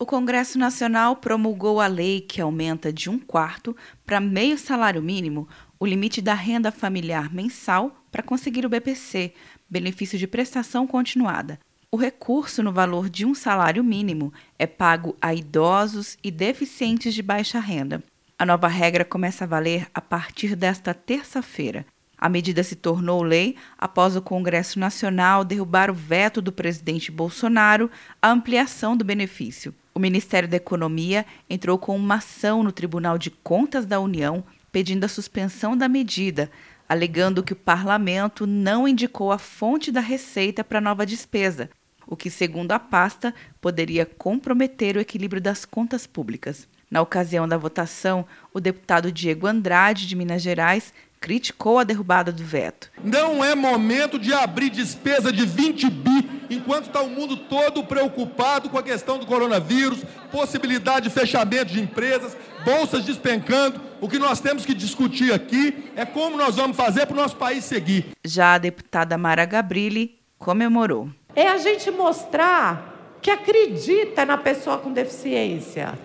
O Congresso Nacional promulgou a lei que aumenta de um quarto para meio salário mínimo o limite da renda familiar mensal para conseguir o BPC, benefício de prestação continuada. O recurso no valor de um salário mínimo é pago a idosos e deficientes de baixa renda. A nova regra começa a valer a partir desta terça-feira. A medida se tornou lei após o Congresso Nacional derrubar o veto do presidente Bolsonaro à ampliação do benefício. O Ministério da Economia entrou com uma ação no Tribunal de Contas da União pedindo a suspensão da medida, alegando que o parlamento não indicou a fonte da receita para a nova despesa, o que, segundo a pasta, poderia comprometer o equilíbrio das contas públicas. Na ocasião da votação, o deputado Diego Andrade, de Minas Gerais, criticou a derrubada do veto. Não é momento de abrir despesa de 20 bi, enquanto está o mundo todo preocupado com a questão do coronavírus, possibilidade de fechamento de empresas, bolsas despencando. O que nós temos que discutir aqui é como nós vamos fazer para o nosso país seguir. Já a deputada Mara Gabrilli comemorou. É a gente mostrar que acredita na pessoa com deficiência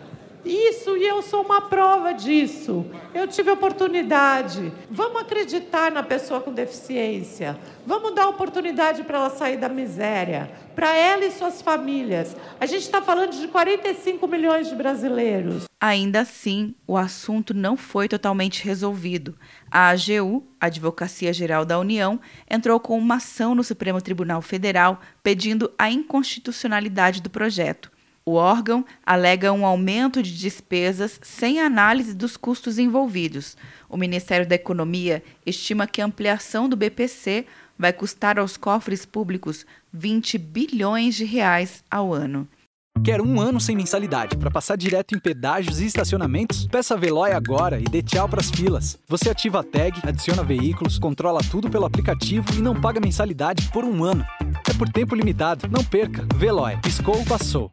isso, e eu sou uma prova disso. Eu tive oportunidade. Vamos acreditar na pessoa com deficiência. Vamos dar oportunidade para ela sair da miséria, para ela e suas famílias. A gente está falando de 45 milhões de brasileiros. Ainda assim, o assunto não foi totalmente resolvido. A AGU, Advocacia Geral da União, entrou com uma ação no Supremo Tribunal Federal pedindo a inconstitucionalidade do projeto. O órgão alega um aumento de despesas sem análise dos custos envolvidos. O Ministério da Economia estima que a ampliação do BPC vai custar aos cofres públicos 20 bilhões de reais ao ano. Quer um ano sem mensalidade para passar direto em pedágios e estacionamentos? Peça a Veloy agora e dê tchau para as filas. Você ativa a tag, adiciona veículos, controla tudo pelo aplicativo e não paga mensalidade por um ano. É por tempo limitado. Não perca. Veloy. Piscou, passou.